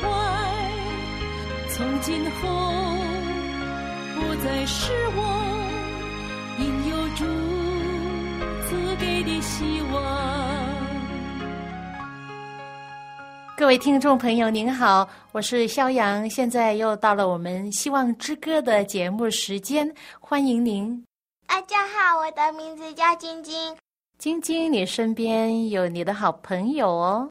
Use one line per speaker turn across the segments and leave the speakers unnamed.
怀，从今后不再是我，因有主赐给的希望。
各位听众朋友，您好，我是肖阳，现在又到了我们《希望之歌》的节目时间，欢迎您。
大家好，我的名字叫晶晶。
晶晶，你身边有你的好朋友哦。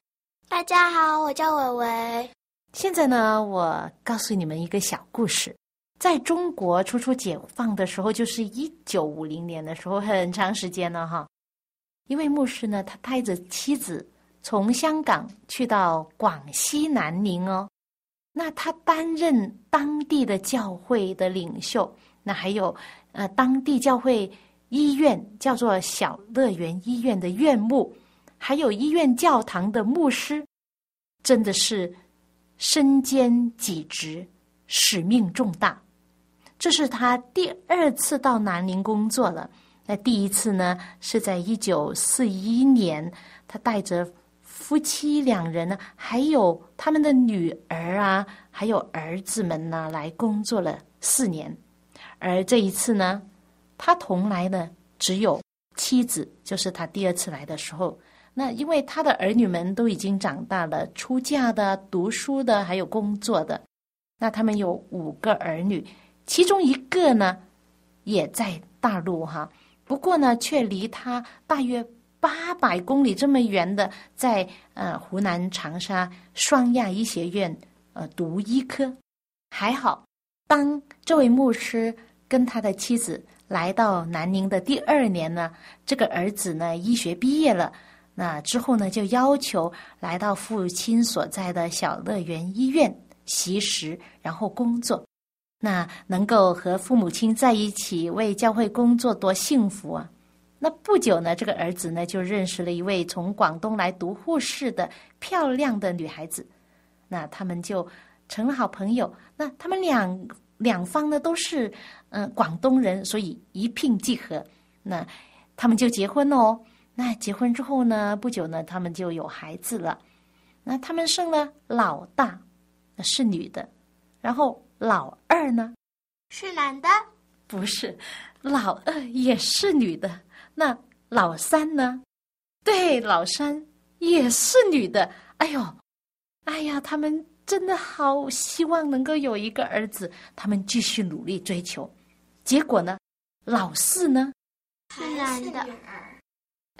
大家好，我叫伟伟。
现在呢，我告诉你们一个小故事。在中国初初解放的时候，就是一九五零年的时候，很长时间了哈。一位牧师呢，他带着妻子从香港去到广西南宁哦。那他担任当地的教会的领袖，那还有呃当地教会。医院叫做小乐园医院的院牧，还有医院教堂的牧师，真的是身兼几职，使命重大。这是他第二次到南宁工作了。那第一次呢，是在一九四一年，他带着夫妻两人呢，还有他们的女儿啊，还有儿子们呢，来工作了四年。而这一次呢。他同来的，只有妻子，就是他第二次来的时候。那因为他的儿女们都已经长大了，出嫁的、读书的，还有工作的。那他们有五个儿女，其中一个呢，也在大陆哈，不过呢，却离他大约八百公里这么远的，在呃湖南长沙双亚医学院呃读医科。还好，当这位牧师跟他的妻子。来到南宁的第二年呢，这个儿子呢医学毕业了，那之后呢就要求来到父亲所在的小乐园医院习食，然后工作。那能够和父母亲在一起为教会工作，多幸福啊！那不久呢，这个儿子呢就认识了一位从广东来读护士的漂亮的女孩子，那他们就成了好朋友。那他们两。两方呢都是嗯广东人，所以一聘即合。那他们就结婚了哦。那结婚之后呢，不久呢，他们就有孩子了。那他们生了老大，是女的，然后老二呢
是男的，
不是，老二也是女的。那老三呢？对，老三也是女的。哎呦，哎呀，他们。真的好希望能够有一个儿子，他们继续努力追求。结果呢，老四呢
是男的。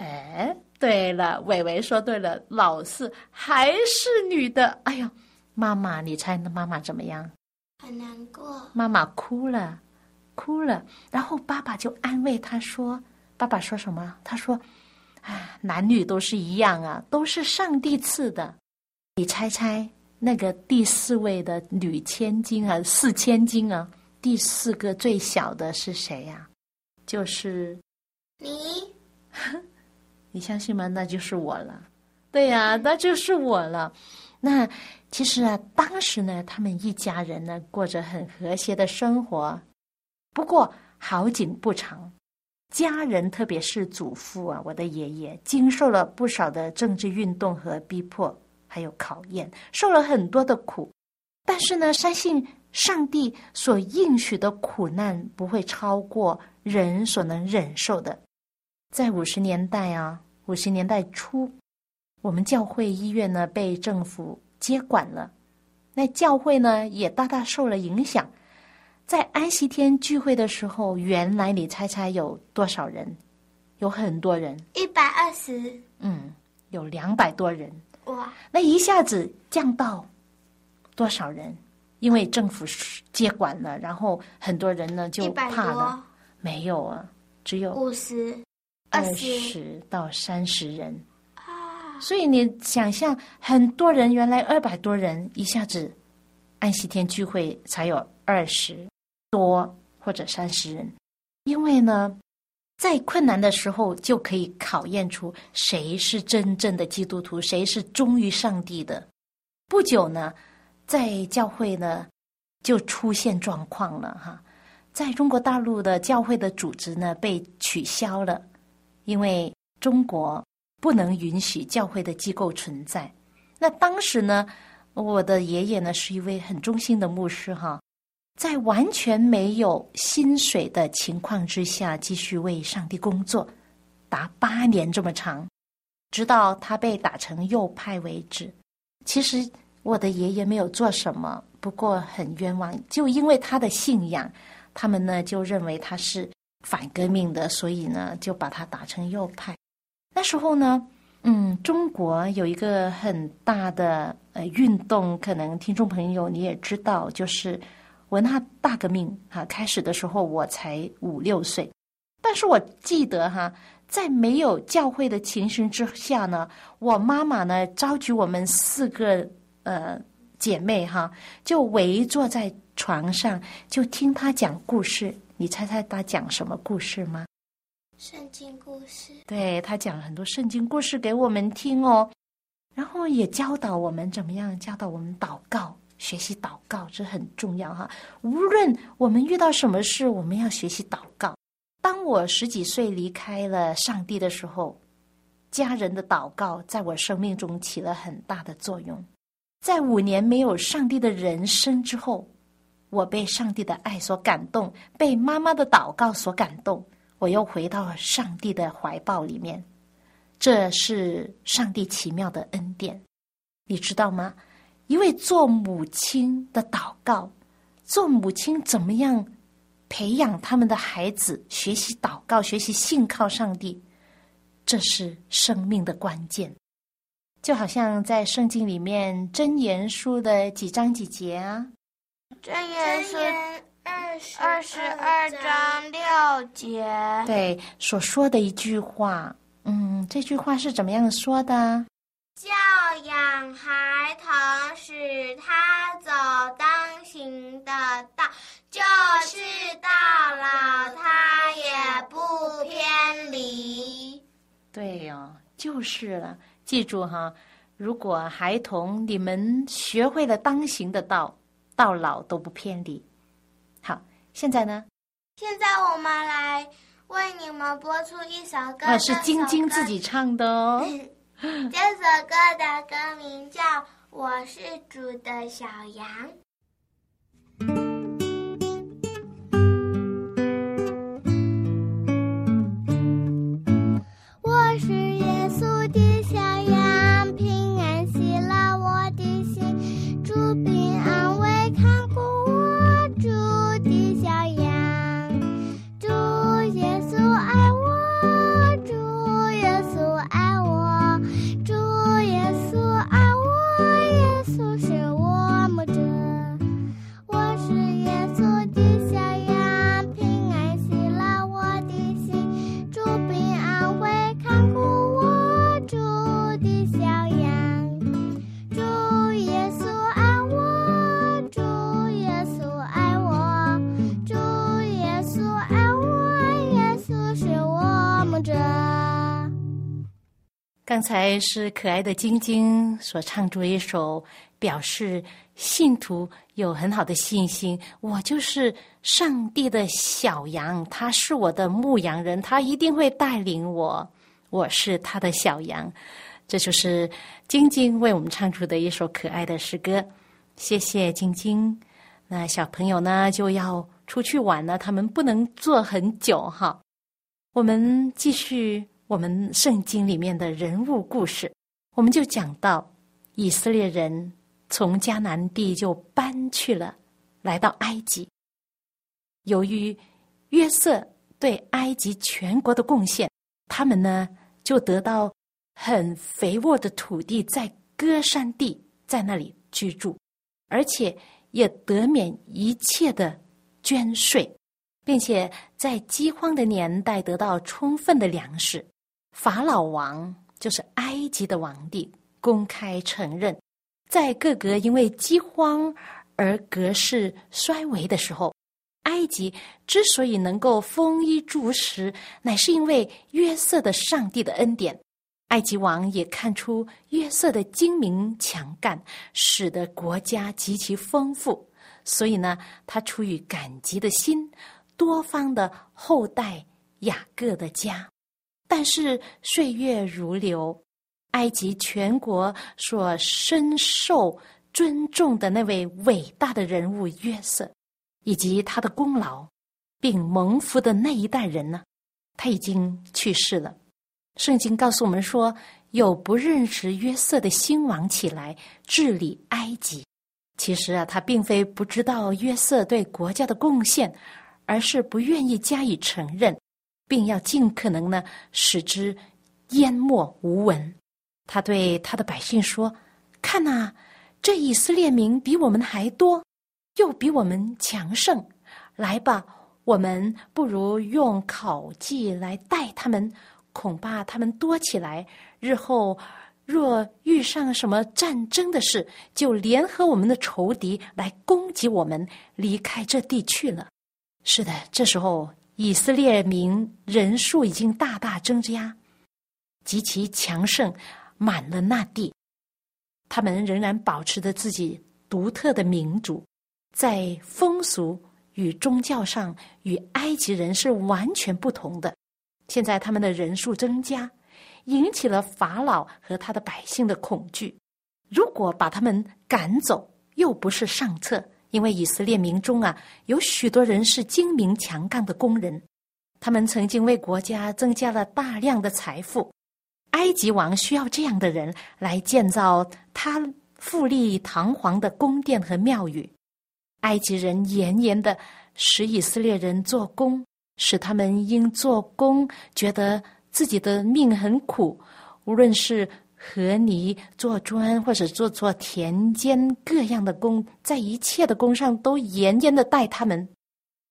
哎，对了，伟伟说对了，老四还是女的。哎呦，妈妈，你猜那妈妈怎么样？
很难过。
妈妈哭了，哭了。然后爸爸就安慰他说：“爸爸说什么？他说，啊，男女都是一样啊，都是上帝赐的。你猜猜。”那个第四位的女千金啊，四千金啊，第四个最小的是谁呀？就是
你，
你相信吗？那就是我了。对呀，那就是我了。那其实啊，当时呢，他们一家人呢过着很和谐的生活。不过好景不长，家人特别是祖父啊，我的爷爷经受了不少的政治运动和逼迫。还有考验，受了很多的苦，但是呢，相信上帝所应许的苦难不会超过人所能忍受的。在五十年代啊，五十年代初，我们教会医院呢被政府接管了，那教会呢也大大受了影响。在安息天聚会的时候，原来你猜猜有多少人？有很多人，
一百二十。
嗯，有两百多人。
哇！
那一下子降到多少人？因为政府接管了，然后很多人呢就怕了。没有啊，只有
五十、
二十到三十人。
啊，
所以你想象，很多人原来二百多人，一下子安息天聚会才有二十多或者三十人，因为呢，在困难的时候就可以考验出谁是真正的基督徒，谁是忠于上帝的。不久呢，在教会呢就出现状况了哈，在中国大陆的教会的组织呢被取消了，因为中国。不能允许教会的机构存在。那当时呢，我的爷爷呢是一位很忠心的牧师哈，在完全没有薪水的情况之下，继续为上帝工作，达八年这么长，直到他被打成右派为止。其实我的爷爷没有做什么，不过很冤枉，就因为他的信仰，他们呢就认为他是反革命的，所以呢就把他打成右派。那时候呢，嗯，中国有一个很大的呃运动，可能听众朋友你也知道，就是文化大革命哈。开始的时候我才五六岁，但是我记得哈，在没有教会的情形之下呢，我妈妈呢召集我们四个呃姐妹哈，就围坐在床上，就听她讲故事。你猜猜他讲什么故事吗？
圣经故事，
对他讲了很多圣经故事给我们听哦，然后也教导我们怎么样，教导我们祷告，学习祷告，这很重要哈。无论我们遇到什么事，我们要学习祷告。当我十几岁离开了上帝的时候，家人的祷告在我生命中起了很大的作用。在五年没有上帝的人生之后，我被上帝的爱所感动，被妈妈的祷告所感动。我又回到了上帝的怀抱里面，这是上帝奇妙的恩典，你知道吗？一位做母亲的祷告，做母亲怎么样培养他们的孩子学习祷告、学习信靠上帝，这是生命的关键。就好像在圣经里面《真言书》的几章几节啊，《
真言书》。二十二章六节，
对所说的一句话，嗯，这句话是怎么样说的？
教养孩童，使他走当行的道，就是到老他也不偏离。
对哦，就是了。记住哈，如果孩童你们学会了当行的道，到老都不偏离。好现在呢？
现在我们来为你们播出一首歌。
啊，是晶晶自己唱的哦。
这首歌的歌名叫《我是主的小羊》。
刚才是可爱的晶晶所唱出一首，表示信徒有很好的信心。我就是上帝的小羊，他是我的牧羊人，他一定会带领我。我是他的小羊，这就是晶晶为我们唱出的一首可爱的诗歌。谢谢晶晶。那小朋友呢就要出去玩了，他们不能坐很久哈。我们继续。我们圣经里面的人物故事，我们就讲到以色列人从迦南地就搬去了，来到埃及。由于约瑟对埃及全国的贡献，他们呢就得到很肥沃的土地，在歌山地在那里居住，而且也得免一切的捐税，并且在饥荒的年代得到充分的粮食。法老王就是埃及的王帝，公开承认，在各个因为饥荒而国势衰微的时候，埃及之所以能够丰衣足食，乃是因为约瑟的上帝的恩典。埃及王也看出约瑟的精明强干，使得国家极其丰富，所以呢，他出于感激的心，多方的厚待雅各的家。但是岁月如流，埃及全国所深受尊重的那位伟大的人物约瑟，以及他的功劳并蒙福的那一代人呢，他已经去世了。圣经告诉我们说，有不认识约瑟的新王起来治理埃及。其实啊，他并非不知道约瑟对国家的贡献，而是不愿意加以承认，并要尽可能呢使之淹没无闻。他对他的百姓说：“看呐，这以色列民比我们还多，又比我们强盛。来吧，我们不如用考绩来待他们。”恐怕他们多起来，日后若遇上什么战争的事，就联合我们的仇敌来攻击我们，离开这地去了。是的，这时候以色列民人数已经大大增加，极其强盛，满了那地。他们仍然保持着自己独特的民主，在风俗与宗教上与埃及人是完全不同的。现在他们的人数增加，引起了法老和他的百姓的恐惧。如果把他们赶走，又不是上策，因为以色列民中啊，有许多人是精明强干的工人，他们曾经为国家增加了大量的财富。埃及王需要这样的人来建造他富丽堂皇的宫殿和庙宇。埃及人严严的使以色列人做工。使他们因做工觉得自己的命很苦，无论是和泥做砖，或者做做田间各样的工，在一切的工上都严严的待他们。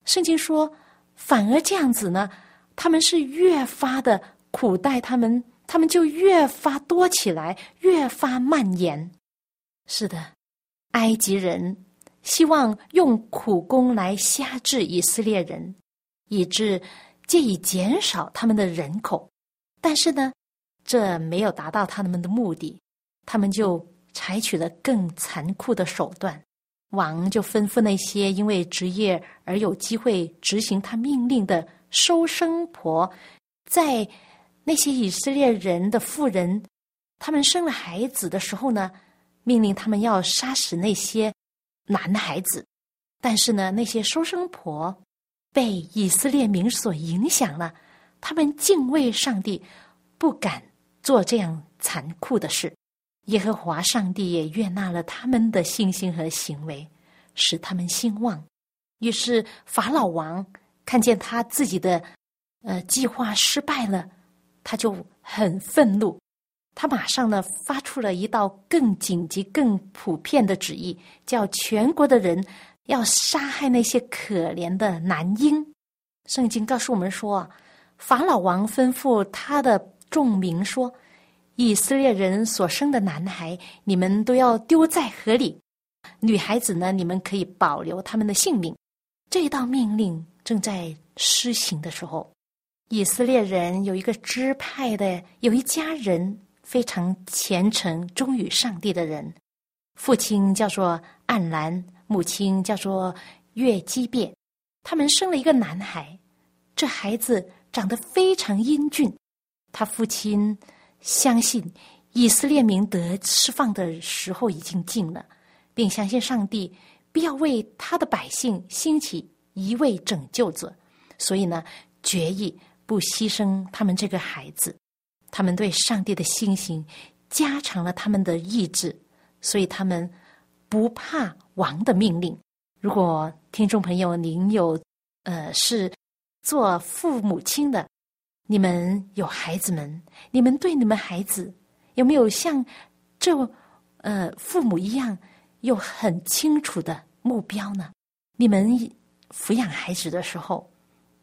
圣经说，反而这样子呢，他们是越发的苦待他们，他们就越发多起来，越发蔓延。是的，埃及人希望用苦工来辖制以色列人。以致借以减少他们的人口，但是呢，这没有达到他们的目的，他们就采取了更残酷的手段。王就吩咐那些因为职业而有机会执行他命令的收生婆，在那些以色列人的妇人，他们生了孩子的时候呢，命令他们要杀死那些男孩子，但是呢，那些收生婆。被以色列民所影响了，他们敬畏上帝，不敢做这样残酷的事。耶和华上帝也悦纳了他们的信心和行为，使他们兴旺。于是法老王看见他自己的呃计划失败了，他就很愤怒。他马上呢发出了一道更紧急、更普遍的旨意，叫全国的人。要杀害那些可怜的男婴。圣经告诉我们说，法老王吩咐他的众民说：“以色列人所生的男孩，你们都要丢在河里；女孩子呢，你们可以保留他们的性命。”这道命令正在施行的时候，以色列人有一个支派的，有一家人非常虔诚、忠于上帝的人，父亲叫做暗兰。母亲叫做月基变，他们生了一个男孩，这孩子长得非常英俊。他父亲相信以色列民得释放的时候已经近了，并相信上帝必要为他的百姓兴起一位拯救者，所以呢，决意不牺牲他们这个孩子。他们对上帝的信心加强了他们的意志，所以他们。不怕王的命令。如果听众朋友您有，呃，是做父母亲的，你们有孩子们，你们对你们孩子有没有像这呃父母一样有很清楚的目标呢？你们抚养孩子的时候，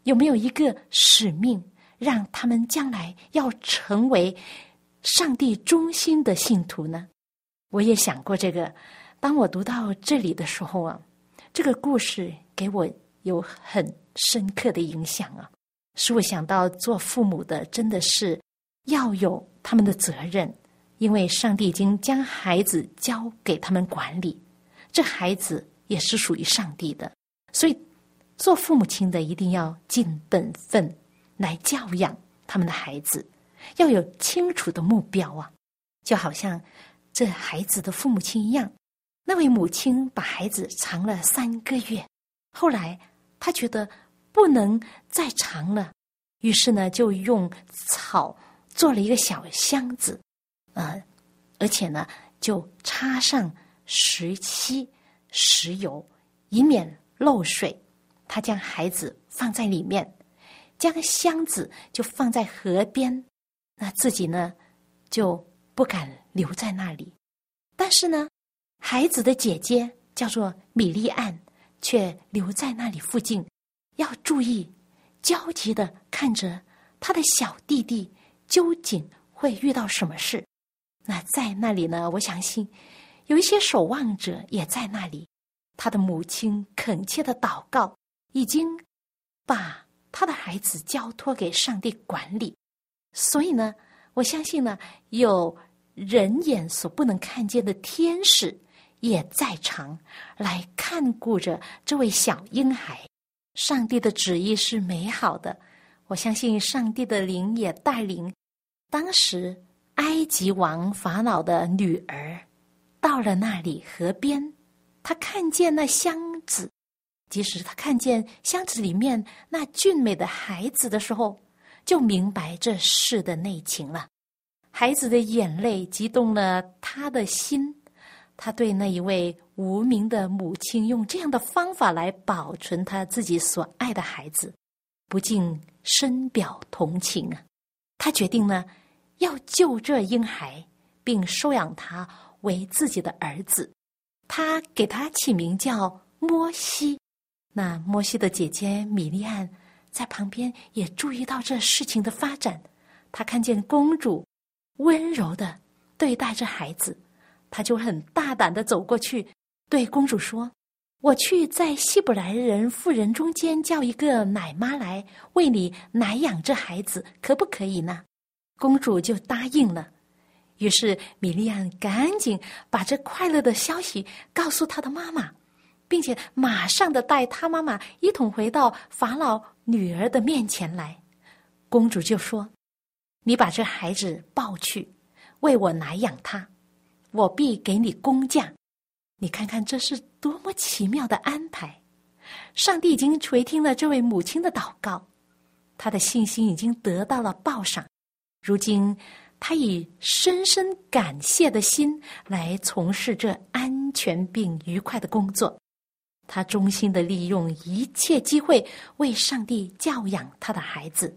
有没有一个使命，让他们将来要成为上帝忠心的信徒呢？我也想过这个。当我读到这里的时候啊，这个故事给我有很深刻的影响啊，使我想到做父母的真的是要有他们的责任，因为上帝已经将孩子交给他们管理，这孩子也是属于上帝的，所以做父母亲的一定要尽本分来教养他们的孩子，要有清楚的目标啊，就好像这孩子的父母亲一样。那位母亲把孩子藏了三个月，后来她觉得不能再长了，于是呢就用草做了一个小箱子，呃，而且呢就插上石漆、石油，以免漏水。他将孩子放在里面，将箱子就放在河边，那自己呢就不敢留在那里，但是呢。孩子的姐姐叫做米莉安，却留在那里附近，要注意，焦急的看着他的小弟弟究竟会遇到什么事。那在那里呢？我相信有一些守望者也在那里。他的母亲恳切的祷告，已经把他的孩子交托给上帝管理。所以呢，我相信呢，有人眼所不能看见的天使。也在场来看顾着这位小婴孩。上帝的旨意是美好的，我相信上帝的灵也带领。当时埃及王法老的女儿到了那里河边，他看见那箱子，即使他看见箱子里面那俊美的孩子的时候，就明白这事的内情了。孩子的眼泪激动了他的心。他对那一位无名的母亲用这样的方法来保存他自己所爱的孩子，不禁深表同情啊！他决定呢，要救这婴孩，并收养他为自己的儿子。他给他起名叫摩西。那摩西的姐姐米利安在旁边也注意到这事情的发展。她看见公主温柔的对待着孩子。他就很大胆的走过去，对公主说：“我去在希伯来人妇人中间叫一个奶妈来为你奶养这孩子，可不可以呢？”公主就答应了。于是米利安赶紧把这快乐的消息告诉他的妈妈，并且马上的带他妈妈一同回到法老女儿的面前来。公主就说：“你把这孩子抱去，为我奶养他。”我必给你工匠，你看看这是多么奇妙的安排！上帝已经垂听了这位母亲的祷告，他的信心已经得到了报赏。如今，他以深深感谢的心来从事这安全并愉快的工作。他衷心的利用一切机会为上帝教养他的孩子。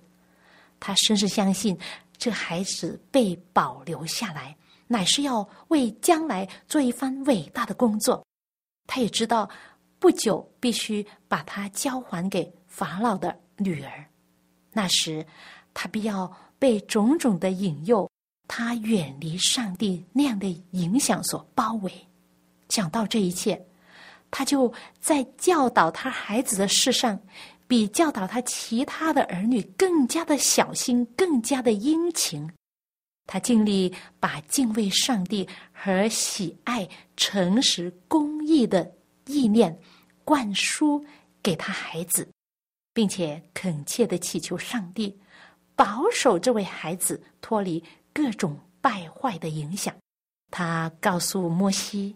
他深深相信，这孩子被保留下来。乃是要为将来做一番伟大的工作，他也知道不久必须把他交还给法老的女儿。那时，他必要被种种的引诱，他远离上帝那样的影响所包围。想到这一切，他就在教导他孩子的事上，比教导他其他的儿女更加的小心，更加的殷勤。他尽力把敬畏上帝和喜爱诚实公义的意念灌输给他孩子，并且恳切的祈求上帝保守这位孩子脱离各种败坏的影响。他告诉摩西，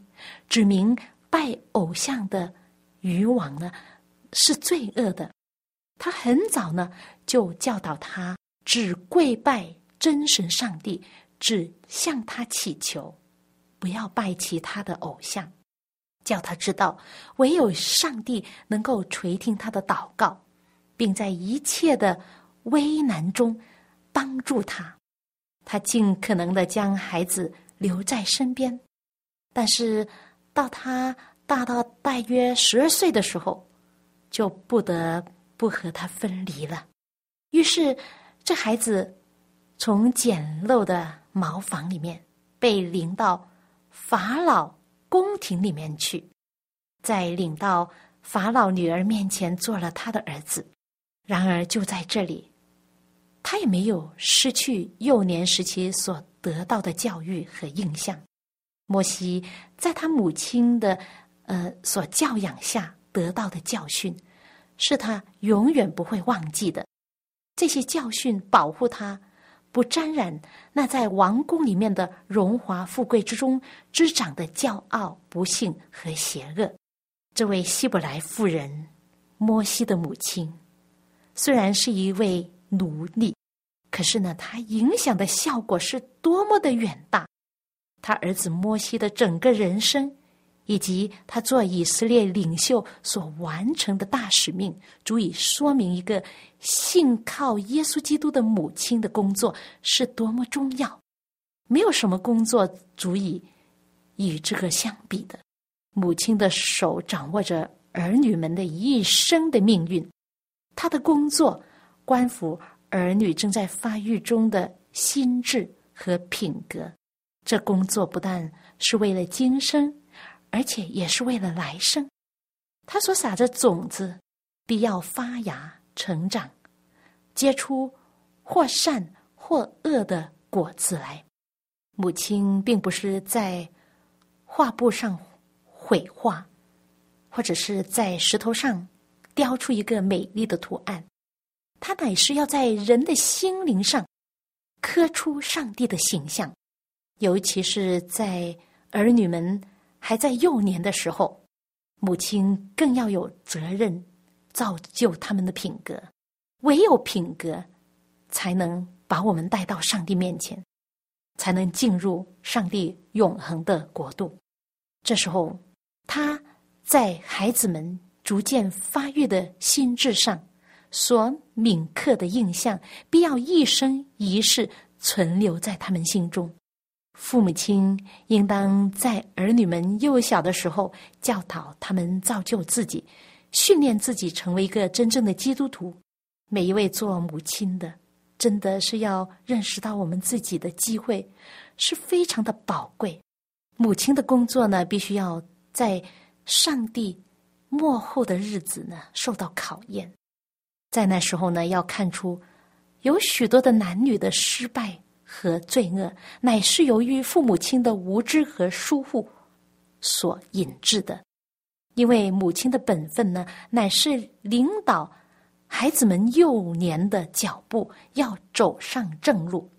指明拜偶像的渔网呢是罪恶的。他很早呢就教导他只跪拜。真神上帝只向他祈求，不要拜其他的偶像，叫他知道唯有上帝能够垂听他的祷告，并在一切的危难中帮助他。他尽可能的将孩子留在身边，但是到他大到大约十二岁的时候，就不得不和他分离了。于是这孩子。从简陋的茅房里面，被领到法老宫廷里面去，再领到法老女儿面前做了他的儿子。然而就在这里，他也没有失去幼年时期所得到的教育和印象。摩西在他母亲的呃所教养下得到的教训，是他永远不会忘记的。这些教训保护他，不沾染那在王宫里面的荣华富贵之中滋长的骄傲、不幸和邪恶。这位希伯来妇人摩西的母亲，虽然是一位奴隶，可是呢，她影响的效果是多么的远大。他儿子摩西的整个人生，以及他做以色列领袖所完成的大使命，足以说明一个信靠耶稣基督的母亲的工作是多么重要。没有什么工作足以与这个相比的。母亲的手掌握着儿女们的一生的命运，她的工作关乎儿女正在发育中的心智和品格。这工作不但是为了今生，而且也是为了来生。他所撒的种子，必要发芽、成长，结出或善或恶的果子来。母亲并不是在画布上绘画，或者是在石头上雕出一个美丽的图案，他乃是要在人的心灵上刻出上帝的形象。尤其是在儿女们还在幼年的时候，母亲更要有责任造就他们的品格。唯有品格，才能把我们带到上帝面前，才能进入上帝永恒的国度。这时候，他在孩子们逐渐发育的心智上所铭刻的印象，必要一生一世存留在他们心中。父母亲应当在儿女们幼小的时候教导他们造就自己，训练自己成为一个真正的基督徒。每一位做母亲的，真的是要认识到我们自己的机会是非常的宝贵。母亲的工作呢，必须要在上帝幕后的日子呢受到考验，在那时候呢，要看出有许多的男女的失败。和罪恶，乃是由于父母亲的无知和疏忽所引致的。因为母亲的本分呢，乃是领导孩子们幼年的脚步，要走上正路。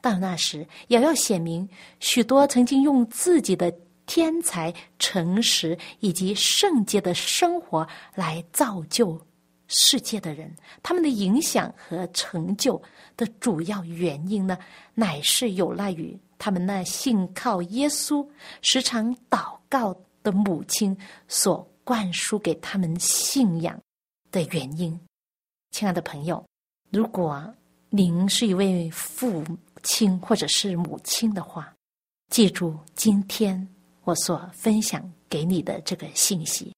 到那时，也要显明许多曾经用自己的天才、诚实以及圣洁的生活来造就世界的人，他们的影响和成就。的主要原因呢，乃是有赖于他们那信靠耶稣、时常祷告的母亲所灌输给他们信仰的原因。亲爱的朋友，如果您是一位父亲或者是母亲的话，记住今天我所分享给你的这个信息：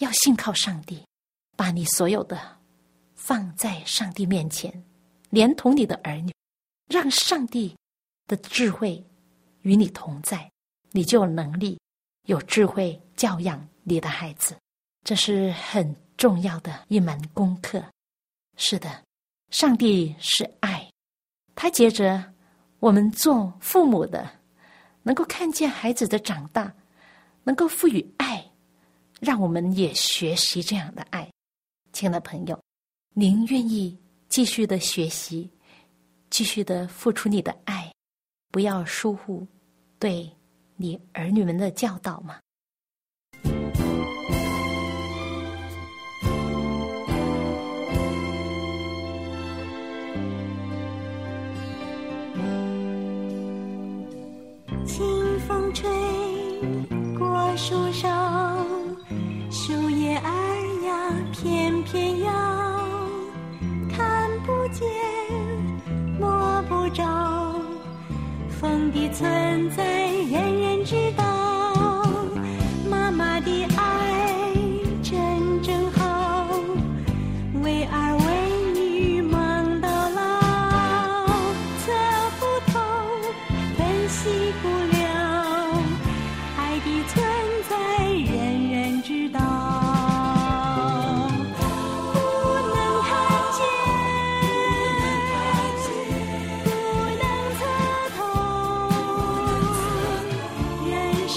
要信靠上帝，把你所有的放在上帝面前。连同你的儿女，让上帝的智慧与你同在，你就有能力、有智慧教养你的孩子。这是很重要的一门功课。是的，上帝是爱，他接着我们做父母的，能够看见孩子的长大，能够赋予爱，让我们也学习这样的爱。亲爱的朋友，您愿意？继续的学习，继续的付出你的爱，不要疏忽对你儿女们的教导吗。
清风吹过树梢，存在。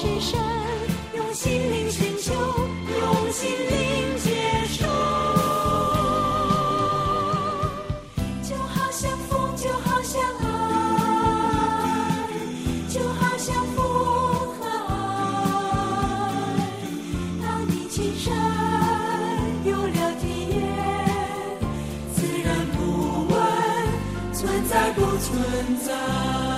是神，用心灵寻求，用心灵接受。就好像风，就好像爱，就好像风和爱。当你亲身有了体验，自然不问存在不存在。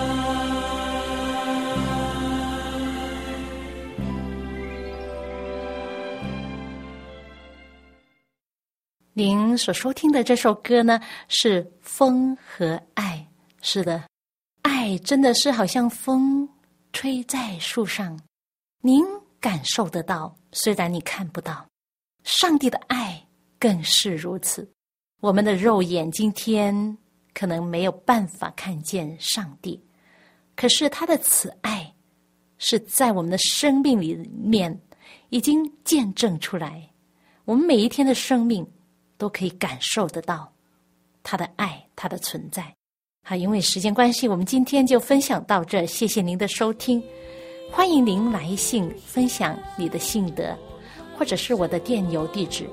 所收听的这首歌呢，是《风和爱》。是的，爱真的是好像风吹在树上，您感受得到，虽然你看不到。上帝的爱更是如此。我们的肉眼今天可能没有办法看见上帝，可是他的慈爱是在我们的生命里面已经见证出来。我们每一天的生命。都可以感受得到他的爱，他的存在。好，因为时间关系，我们今天就分享到这。谢谢您的收听，欢迎您来信分享你的心得，或者是我的电邮地址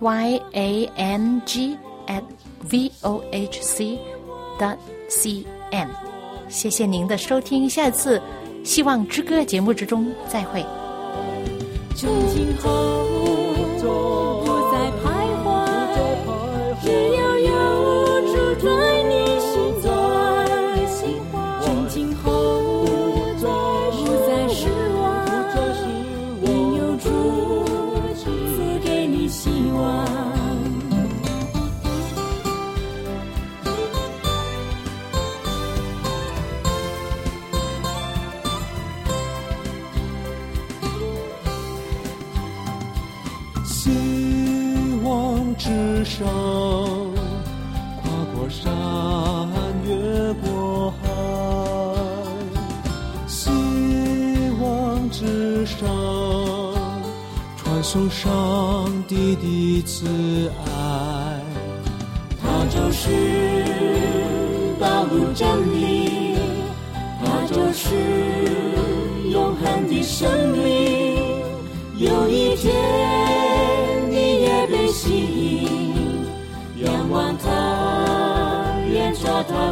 y a n g at v o h c dot c n。谢谢您的收听，下次希望之歌节目之中再会。
从今后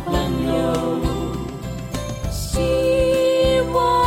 朋友希望